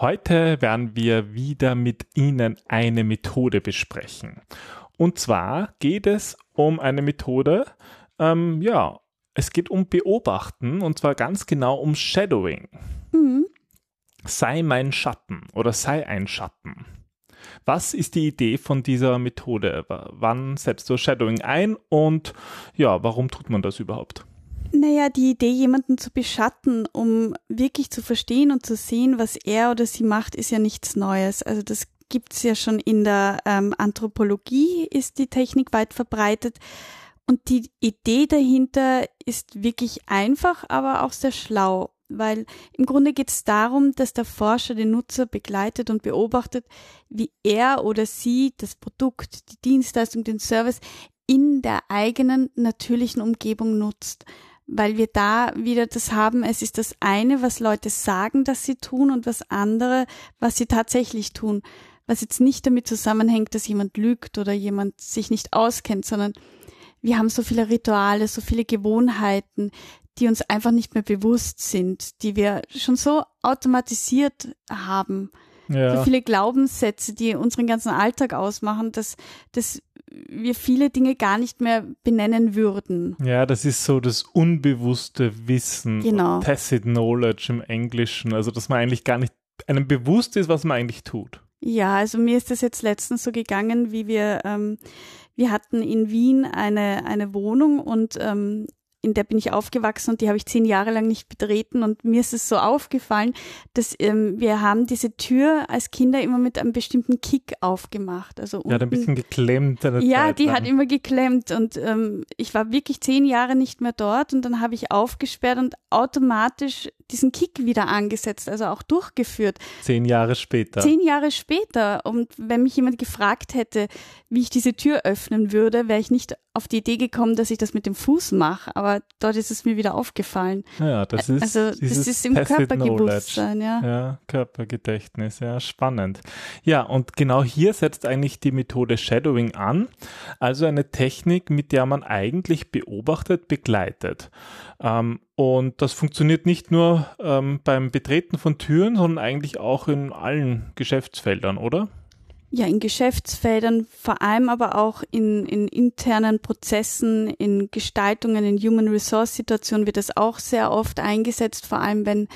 Heute werden wir wieder mit Ihnen eine Methode besprechen. Und zwar geht es um eine Methode, ähm, ja, es geht um Beobachten und zwar ganz genau um Shadowing. Mhm. Sei mein Schatten oder sei ein Schatten. Was ist die Idee von dieser Methode? Wann setzt du Shadowing ein und ja, warum tut man das überhaupt? Naja, die Idee, jemanden zu beschatten, um wirklich zu verstehen und zu sehen, was er oder sie macht, ist ja nichts Neues. Also das gibt's ja schon in der ähm, Anthropologie, ist die Technik weit verbreitet. Und die Idee dahinter ist wirklich einfach, aber auch sehr schlau, weil im Grunde geht es darum, dass der Forscher den Nutzer begleitet und beobachtet, wie er oder sie das Produkt, die Dienstleistung, den Service in der eigenen natürlichen Umgebung nutzt weil wir da wieder das haben, es ist das eine, was Leute sagen, dass sie tun und was andere, was sie tatsächlich tun. Was jetzt nicht damit zusammenhängt, dass jemand lügt oder jemand sich nicht auskennt, sondern wir haben so viele Rituale, so viele Gewohnheiten, die uns einfach nicht mehr bewusst sind, die wir schon so automatisiert haben. Ja. So viele Glaubenssätze, die unseren ganzen Alltag ausmachen, dass, dass wir viele Dinge gar nicht mehr benennen würden. Ja, das ist so das unbewusste Wissen, genau. tacit knowledge im Englischen, also dass man eigentlich gar nicht einem bewusst ist, was man eigentlich tut. Ja, also mir ist das jetzt letztens so gegangen, wie wir ähm, wir hatten in Wien eine eine Wohnung und ähm, in der bin ich aufgewachsen und die habe ich zehn Jahre lang nicht betreten und mir ist es so aufgefallen, dass ähm, wir haben diese Tür als Kinder immer mit einem bestimmten Kick aufgemacht. Also unten, ja, ein bisschen geklemmt. ja, die hat immer geklemmt und ähm, ich war wirklich zehn Jahre nicht mehr dort und dann habe ich aufgesperrt und automatisch diesen Kick wieder angesetzt, also auch durchgeführt. Zehn Jahre später. Zehn Jahre später. Und wenn mich jemand gefragt hätte, wie ich diese Tür öffnen würde, wäre ich nicht auf die Idee gekommen, dass ich das mit dem Fuß mache. Aber dort ist es mir wieder aufgefallen. Ja, das ist, also, das ist im Körperbewusstsein, ja. Ja, Körpergedächtnis, ja, spannend. Ja, und genau hier setzt eigentlich die Methode Shadowing an. Also eine Technik, mit der man eigentlich beobachtet, begleitet. Ähm, und das funktioniert nicht nur ähm, beim Betreten von Türen, sondern eigentlich auch in allen Geschäftsfeldern, oder? Ja, in Geschäftsfeldern, vor allem aber auch in, in internen Prozessen, in Gestaltungen, in Human Resource Situationen wird das auch sehr oft eingesetzt, vor allem wenn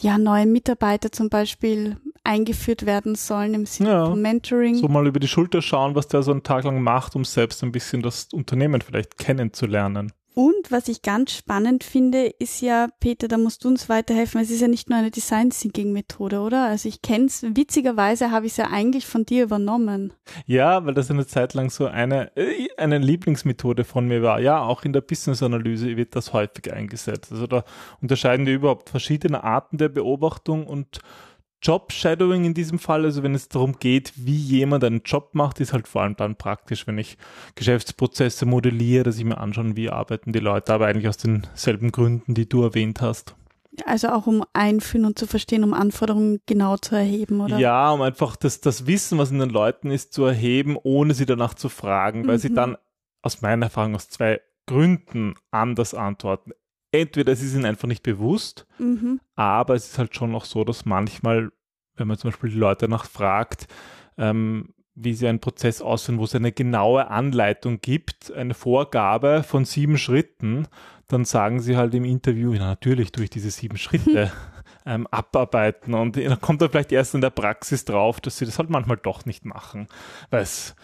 ja neue Mitarbeiter zum Beispiel eingeführt werden sollen im Sinne ja, von Mentoring. So mal über die Schulter schauen, was der so einen Tag lang macht, um selbst ein bisschen das Unternehmen vielleicht kennenzulernen. Und was ich ganz spannend finde, ist ja, Peter, da musst du uns weiterhelfen. Es ist ja nicht nur eine Design Thinking Methode, oder? Also ich kenne es, witzigerweise habe ich es ja eigentlich von dir übernommen. Ja, weil das eine Zeit lang so eine, äh, eine Lieblingsmethode von mir war. Ja, auch in der Business Analyse wird das häufig eingesetzt. Also da unterscheiden wir überhaupt verschiedene Arten der Beobachtung und Job-Shadowing in diesem Fall, also wenn es darum geht, wie jemand einen Job macht, ist halt vor allem dann praktisch, wenn ich Geschäftsprozesse modelliere, dass ich mir anschaue, wie arbeiten die Leute, aber eigentlich aus denselben Gründen, die du erwähnt hast. Also auch um einführen und zu verstehen, um Anforderungen genau zu erheben, oder? Ja, um einfach das, das Wissen, was in den Leuten ist, zu erheben, ohne sie danach zu fragen, weil mhm. sie dann aus meiner Erfahrung aus zwei Gründen anders antworten entweder es ist ihnen einfach nicht bewusst, mhm. aber es ist halt schon noch so, dass manchmal, wenn man zum Beispiel die Leute danach fragt, ähm, wie sie einen Prozess ausführen, wo es eine genaue Anleitung gibt, eine Vorgabe von sieben Schritten, dann sagen sie halt im Interview, ja, natürlich tue ich diese sieben Schritte ähm, abarbeiten und dann kommt er vielleicht erst in der Praxis drauf, dass sie das halt manchmal doch nicht machen, weil es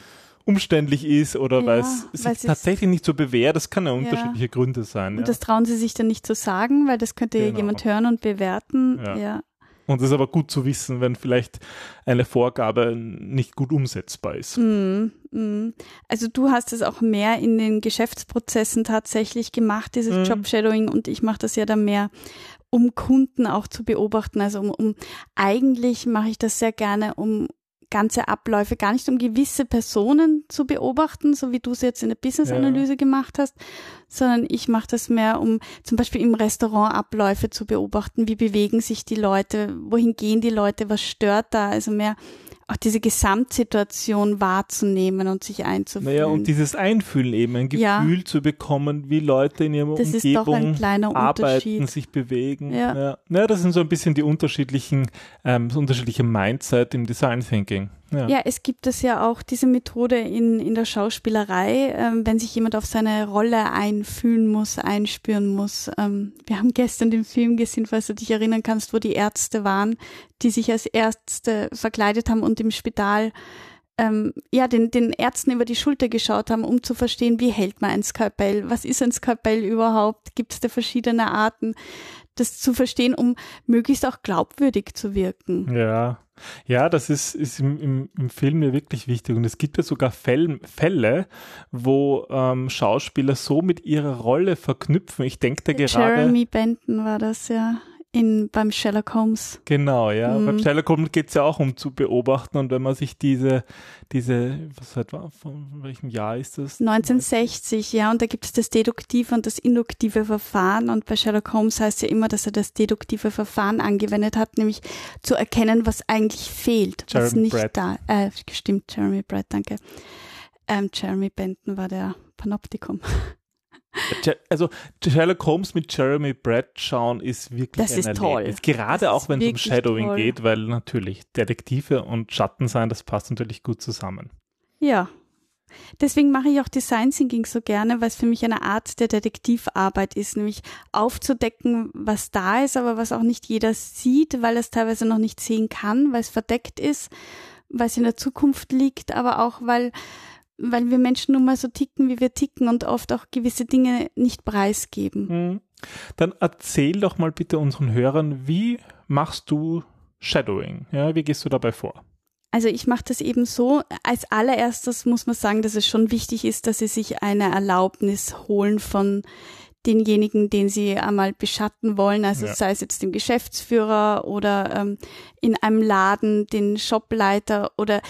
umständlich ist oder ja, weil es sich tatsächlich nicht so bewährt. Das kann ja, ja. unterschiedliche Gründe sein. Und ja. das trauen sie sich dann nicht zu sagen, weil das könnte genau. jemand hören und bewerten. Ja. Und es ist aber gut zu wissen, wenn vielleicht eine Vorgabe nicht gut umsetzbar ist. Mm, mm. Also du hast es auch mehr in den Geschäftsprozessen tatsächlich gemacht, dieses mm. Job-Shadowing, und ich mache das ja dann mehr, um Kunden auch zu beobachten. Also um, um eigentlich mache ich das sehr gerne, um ganze Abläufe, gar nicht um gewisse Personen zu beobachten, so wie du es jetzt in der Business-Analyse ja. gemacht hast, sondern ich mache das mehr, um zum Beispiel im Restaurant Abläufe zu beobachten. Wie bewegen sich die Leute? Wohin gehen die Leute? Was stört da? Also mehr auch diese Gesamtsituation wahrzunehmen und sich einzufühlen. Naja, und dieses Einfühlen eben, ein Gefühl ja. zu bekommen, wie Leute in ihrem das Umgebung arbeiten, sich bewegen. Ja. Ja. ja. das sind so ein bisschen die unterschiedlichen, ähm, das unterschiedliche Mindset im Design Thinking. Ja. ja, es gibt es ja auch diese Methode in, in der Schauspielerei, ähm, wenn sich jemand auf seine Rolle einfühlen muss, einspüren muss. Ähm, wir haben gestern den Film gesehen, falls du dich erinnern kannst, wo die Ärzte waren, die sich als Ärzte verkleidet haben und im Spital ähm, ja, den, den Ärzten über die Schulter geschaut haben, um zu verstehen, wie hält man ein Skalpell, was ist ein Skalpell überhaupt, gibt es da verschiedene Arten, das zu verstehen, um möglichst auch glaubwürdig zu wirken. Ja, ja, das ist, ist im, im, im Film ja wirklich wichtig. Und es gibt ja sogar Fälle, Fälle wo ähm, Schauspieler so mit ihrer Rolle verknüpfen. Ich denke da gerade. Jeremy Benton war das ja in, beim Sherlock Holmes. Genau, ja. Mhm. Beim Sherlock Holmes geht es ja auch um zu beobachten und wenn man sich diese, diese, was halt war, von welchem Jahr ist das? 1960, ja, und da gibt es das deduktive und das induktive Verfahren und bei Sherlock Holmes heißt ja immer, dass er das deduktive Verfahren angewendet hat, nämlich zu erkennen, was eigentlich fehlt, Jeremy was nicht Brett. da, äh, stimmt, Jeremy Brett, danke. Ähm, Jeremy Benton war der Panoptikum. Also Sherlock Holmes mit Jeremy Brett schauen ist wirklich das ist toll. Gerade das auch wenn es um Shadowing toll. geht, weil natürlich Detektive und Schatten sein, das passt natürlich gut zusammen. Ja. Deswegen mache ich auch Design Thinking so gerne, weil es für mich eine Art der Detektivarbeit ist, nämlich aufzudecken, was da ist, aber was auch nicht jeder sieht, weil es teilweise noch nicht sehen kann, weil es verdeckt ist, weil es in der Zukunft liegt, aber auch weil weil wir Menschen nun mal so ticken, wie wir ticken und oft auch gewisse Dinge nicht preisgeben. Mhm. Dann erzähl doch mal bitte unseren Hörern, wie machst du Shadowing? Ja, wie gehst du dabei vor? Also ich mache das eben so. Als allererstes muss man sagen, dass es schon wichtig ist, dass sie sich eine Erlaubnis holen von denjenigen, den sie einmal beschatten wollen, also ja. sei es jetzt dem Geschäftsführer oder ähm, in einem Laden den Shopleiter oder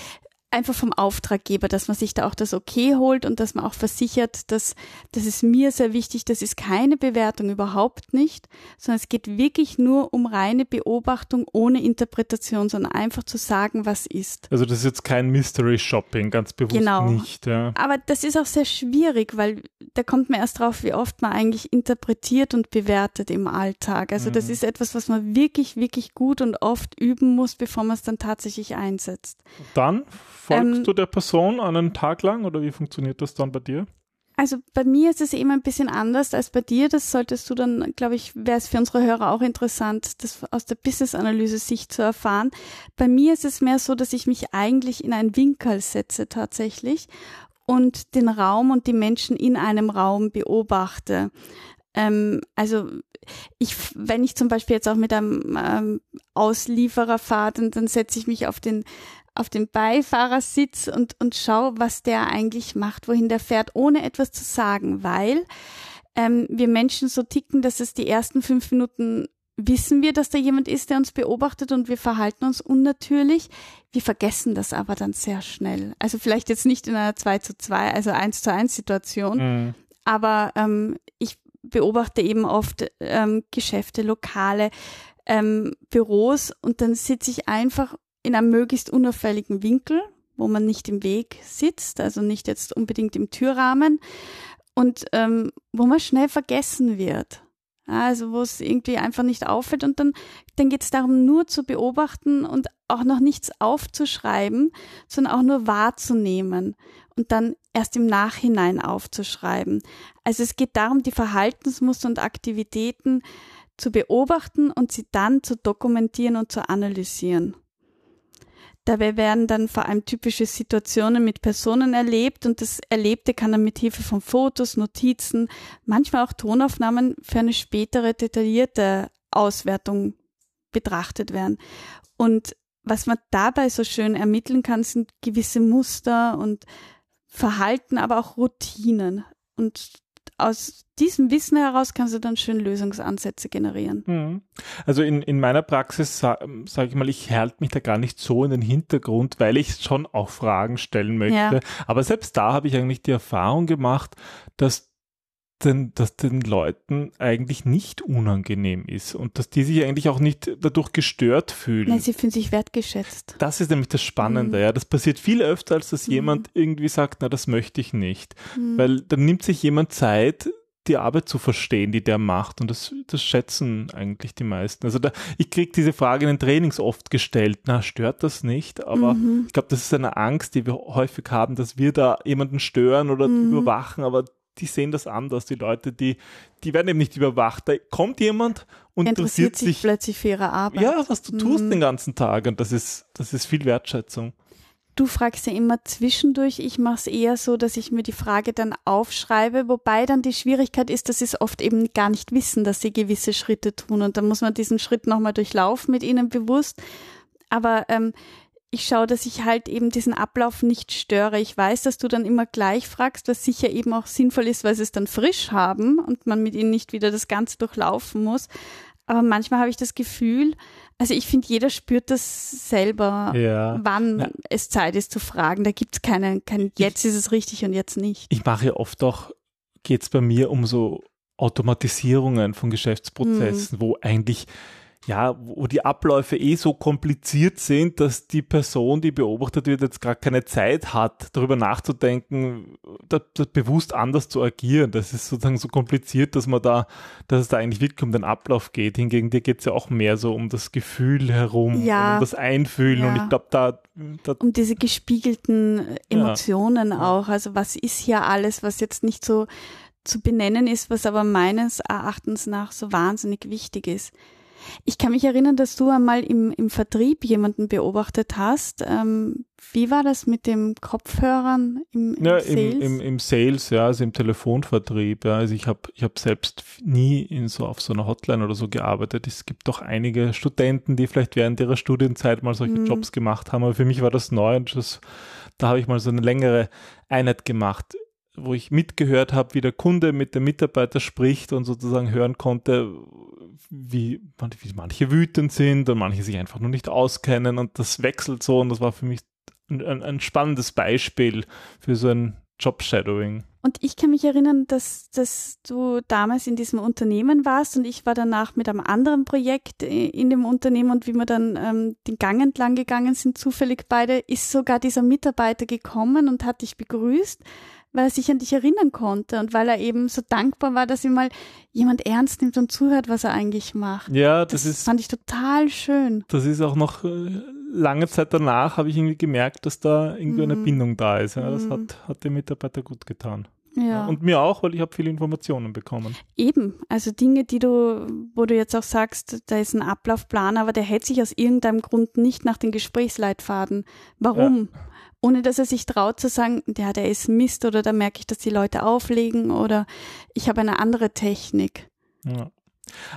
einfach vom Auftraggeber, dass man sich da auch das Okay holt und dass man auch versichert, dass das ist mir sehr wichtig, das ist keine Bewertung überhaupt nicht, sondern es geht wirklich nur um reine Beobachtung ohne Interpretation, sondern einfach zu sagen, was ist. Also das ist jetzt kein Mystery Shopping, ganz bewusst genau. nicht. Ja. Aber das ist auch sehr schwierig, weil da kommt man erst drauf, wie oft man eigentlich interpretiert und bewertet im Alltag. Also mhm. das ist etwas, was man wirklich, wirklich gut und oft üben muss, bevor man es dann tatsächlich einsetzt. Dann folgst ähm, du der Person einen Tag lang oder wie funktioniert das dann bei dir? Also bei mir ist es eben ein bisschen anders als bei dir. Das solltest du dann, glaube ich, wäre es für unsere Hörer auch interessant, das aus der Business-Analyse-Sicht zu erfahren. Bei mir ist es mehr so, dass ich mich eigentlich in einen Winkel setze tatsächlich und den Raum und die Menschen in einem Raum beobachte. Ähm, also ich, wenn ich zum Beispiel jetzt auch mit einem ähm, Auslieferer fahre, dann, dann setze ich mich auf den auf dem Beifahrersitz und, und schau, was der eigentlich macht, wohin der fährt, ohne etwas zu sagen, weil ähm, wir Menschen so ticken, dass es die ersten fünf Minuten wissen wir, dass da jemand ist, der uns beobachtet und wir verhalten uns unnatürlich. Wir vergessen das aber dann sehr schnell. Also vielleicht jetzt nicht in einer 2 zu 2, also 1 zu 1 Situation, mhm. aber ähm, ich beobachte eben oft ähm, Geschäfte, Lokale, ähm, Büros und dann sitze ich einfach in einem möglichst unauffälligen Winkel, wo man nicht im Weg sitzt, also nicht jetzt unbedingt im Türrahmen und ähm, wo man schnell vergessen wird. Also wo es irgendwie einfach nicht auffällt und dann, dann geht es darum, nur zu beobachten und auch noch nichts aufzuschreiben, sondern auch nur wahrzunehmen und dann erst im Nachhinein aufzuschreiben. Also es geht darum, die Verhaltensmuster und Aktivitäten zu beobachten und sie dann zu dokumentieren und zu analysieren. Dabei werden dann vor allem typische Situationen mit Personen erlebt und das Erlebte kann dann mit Hilfe von Fotos, Notizen, manchmal auch Tonaufnahmen für eine spätere detaillierte Auswertung betrachtet werden. Und was man dabei so schön ermitteln kann, sind gewisse Muster und Verhalten, aber auch Routinen. Und aus diesem Wissen heraus kannst du dann schön Lösungsansätze generieren. Mhm. Also in, in meiner Praxis sage sag ich mal, ich halte mich da gar nicht so in den Hintergrund, weil ich schon auch Fragen stellen möchte. Ja. Aber selbst da habe ich eigentlich die Erfahrung gemacht, dass den, dass den Leuten eigentlich nicht unangenehm ist und dass die sich eigentlich auch nicht dadurch gestört fühlen. Nein, sie fühlen sich wertgeschätzt. Das ist nämlich das Spannende, mhm. ja. Das passiert viel öfter, als dass mhm. jemand irgendwie sagt, na, das möchte ich nicht. Mhm. Weil dann nimmt sich jemand Zeit, die Arbeit zu verstehen, die der macht. Und das, das schätzen eigentlich die meisten. Also da, ich kriege diese Frage in den Trainings oft gestellt, na, stört das nicht? Aber mhm. ich glaube, das ist eine Angst, die wir häufig haben, dass wir da jemanden stören oder mhm. überwachen, aber die sehen das anders. Die Leute, die, die werden eben nicht überwacht. Da kommt jemand und interessiert, interessiert sich, sich plötzlich für ihre Arbeit. Ja, was du tust mhm. den ganzen Tag. Und das ist, das ist viel Wertschätzung. Du fragst ja immer zwischendurch. Ich mache es eher so, dass ich mir die Frage dann aufschreibe, wobei dann die Schwierigkeit ist, dass sie es oft eben gar nicht wissen, dass sie gewisse Schritte tun. Und dann muss man diesen Schritt nochmal durchlaufen mit ihnen bewusst. Aber ähm, ich schaue, dass ich halt eben diesen Ablauf nicht störe. Ich weiß, dass du dann immer gleich fragst, was sicher eben auch sinnvoll ist, weil sie es dann frisch haben und man mit ihnen nicht wieder das Ganze durchlaufen muss. Aber manchmal habe ich das Gefühl, also ich finde, jeder spürt das selber, ja. wann ja. es Zeit ist zu fragen. Da gibt es keinen, kein, jetzt ist es richtig und jetzt nicht. Ich mache oft auch, geht es bei mir um so Automatisierungen von Geschäftsprozessen, hm. wo eigentlich ja, wo die Abläufe eh so kompliziert sind, dass die Person, die beobachtet wird, jetzt gar keine Zeit hat, darüber nachzudenken, da, da bewusst anders zu agieren. Das ist sozusagen so kompliziert, dass man da, dass es da eigentlich wirklich um den Ablauf geht. Hingegen dir geht es ja auch mehr so um das Gefühl herum, ja. um das Einfühlen. Ja. Und ich glaube, da, da, Um diese gespiegelten Emotionen ja. auch. Also was ist hier alles, was jetzt nicht so zu benennen ist, was aber meines Erachtens nach so wahnsinnig wichtig ist. Ich kann mich erinnern, dass du einmal im, im Vertrieb jemanden beobachtet hast. Ähm, wie war das mit den Kopfhörern im, im ja, Sales? Im, im, Im Sales, ja, also im Telefonvertrieb. Ja. Also ich habe ich hab selbst nie in so auf so einer Hotline oder so gearbeitet. Es gibt doch einige Studenten, die vielleicht während ihrer Studienzeit mal solche mhm. Jobs gemacht haben, aber für mich war das neu und das, da habe ich mal so eine längere Einheit gemacht wo ich mitgehört habe, wie der Kunde mit dem Mitarbeiter spricht und sozusagen hören konnte, wie, wie manche wütend sind und manche sich einfach nur nicht auskennen und das wechselt so und das war für mich ein, ein spannendes Beispiel für so ein Job-Shadowing. Und ich kann mich erinnern, dass, dass du damals in diesem Unternehmen warst und ich war danach mit einem anderen Projekt in dem Unternehmen und wie wir dann ähm, den Gang entlang gegangen sind, zufällig beide, ist sogar dieser Mitarbeiter gekommen und hat dich begrüßt weil er sich an dich erinnern konnte und weil er eben so dankbar war, dass ihm mal jemand ernst nimmt und zuhört, was er eigentlich macht. Ja, das, das ist. Fand ich total schön. Das ist auch noch äh, lange Zeit danach, habe ich irgendwie gemerkt, dass da irgendwie mhm. eine Bindung da ist. Ja, das mhm. hat, hat dem Mitarbeiter gut getan. Ja. Und mir auch, weil ich habe viele Informationen bekommen. Eben, also Dinge, die du, wo du jetzt auch sagst, da ist ein Ablaufplan, aber der hält sich aus irgendeinem Grund nicht nach den Gesprächsleitfaden. Warum? Ja ohne dass er sich traut zu sagen, ja, der ist Mist oder da merke ich, dass die Leute auflegen oder ich habe eine andere Technik. Ja.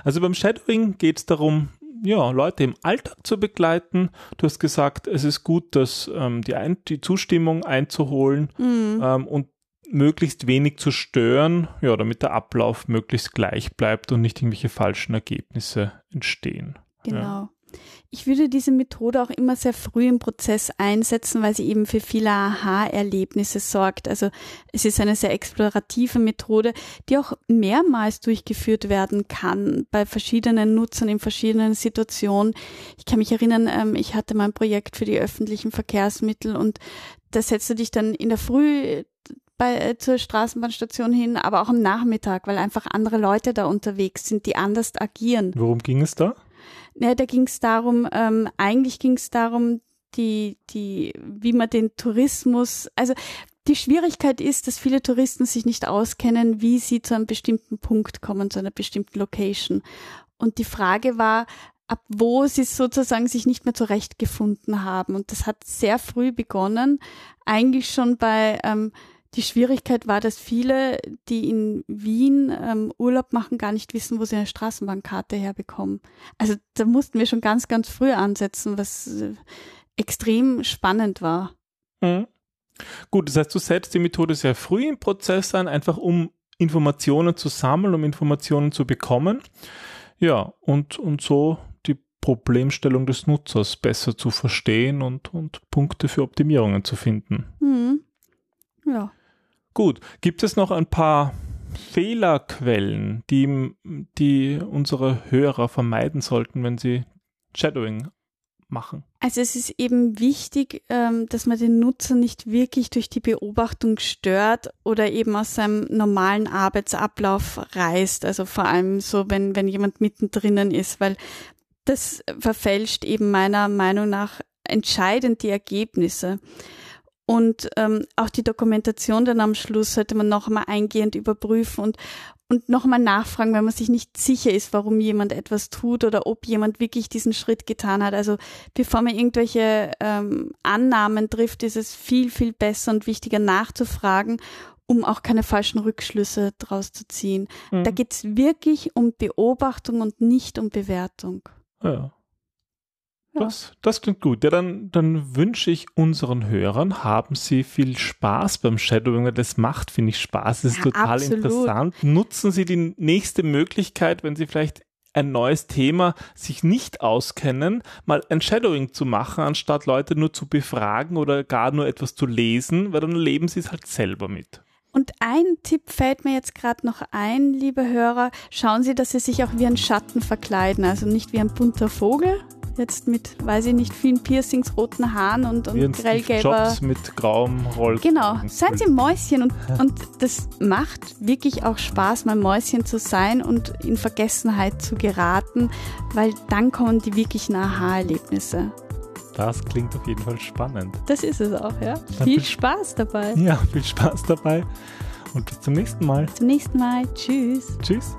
Also beim Shadowing geht es darum, ja, Leute im Alltag zu begleiten. Du hast gesagt, es ist gut, dass ähm, die, Ein die Zustimmung einzuholen mhm. ähm, und möglichst wenig zu stören, ja, damit der Ablauf möglichst gleich bleibt und nicht irgendwelche falschen Ergebnisse entstehen. Genau. Ja. Ich würde diese Methode auch immer sehr früh im Prozess einsetzen, weil sie eben für viele Aha-Erlebnisse sorgt. Also es ist eine sehr explorative Methode, die auch mehrmals durchgeführt werden kann bei verschiedenen Nutzern in verschiedenen Situationen. Ich kann mich erinnern, ähm, ich hatte mal ein Projekt für die öffentlichen Verkehrsmittel und da setzt du dich dann in der Früh bei, äh, zur Straßenbahnstation hin, aber auch am Nachmittag, weil einfach andere Leute da unterwegs sind, die anders agieren. Worum ging es da? Ja, da ging es darum, ähm, eigentlich ging es darum, die, die, wie man den Tourismus, also die Schwierigkeit ist, dass viele Touristen sich nicht auskennen, wie sie zu einem bestimmten Punkt kommen, zu einer bestimmten Location. Und die Frage war, ab wo sie sozusagen sich nicht mehr zurechtgefunden haben. Und das hat sehr früh begonnen, eigentlich schon bei ähm, die Schwierigkeit war, dass viele, die in Wien ähm, Urlaub machen, gar nicht wissen, wo sie eine Straßenbahnkarte herbekommen. Also da mussten wir schon ganz, ganz früh ansetzen, was äh, extrem spannend war. Mhm. Gut, das heißt, du setzt die Methode sehr früh im Prozess ein, einfach um Informationen zu sammeln, um Informationen zu bekommen. Ja, und, und so die Problemstellung des Nutzers besser zu verstehen und, und Punkte für Optimierungen zu finden. Mhm. Ja. Gut, gibt es noch ein paar Fehlerquellen, die, die unsere Hörer vermeiden sollten, wenn sie Shadowing machen? Also es ist eben wichtig, ähm, dass man den Nutzer nicht wirklich durch die Beobachtung stört oder eben aus seinem normalen Arbeitsablauf reißt. Also vor allem so, wenn, wenn jemand mittendrin ist, weil das verfälscht eben meiner Meinung nach entscheidend die Ergebnisse. Und ähm, auch die Dokumentation dann am Schluss sollte man noch einmal eingehend überprüfen und, und noch einmal nachfragen, wenn man sich nicht sicher ist, warum jemand etwas tut oder ob jemand wirklich diesen Schritt getan hat. Also bevor man irgendwelche ähm, Annahmen trifft, ist es viel, viel besser und wichtiger nachzufragen, um auch keine falschen Rückschlüsse draus zu ziehen. Mhm. Da geht es wirklich um Beobachtung und nicht um Bewertung. Ja. Das, das klingt gut. Ja, dann, dann wünsche ich unseren Hörern, haben Sie viel Spaß beim Shadowing. Das macht, finde ich, Spaß. Das ist ja, total absolut. interessant. Nutzen Sie die nächste Möglichkeit, wenn Sie vielleicht ein neues Thema sich nicht auskennen, mal ein Shadowing zu machen, anstatt Leute nur zu befragen oder gar nur etwas zu lesen, weil dann leben sie es halt selber mit. Und ein Tipp fällt mir jetzt gerade noch ein, liebe Hörer. Schauen Sie, dass Sie sich auch wie ein Schatten verkleiden, also nicht wie ein bunter Vogel, Jetzt mit, weiß ich nicht, vielen Piercings, roten Haaren und, und grellgelber. Jobs mit grauem Roll. Genau, seien Sie Mäuschen und, und das macht wirklich auch Spaß, mal Mäuschen zu sein und in Vergessenheit zu geraten, weil dann kommen die wirklichen Aha-Erlebnisse. Das klingt auf jeden Fall spannend. Das ist es auch, ja. Dann viel Spaß dabei. Ja, viel Spaß dabei. Und bis zum nächsten Mal. Zum nächsten Mal. Tschüss. Tschüss.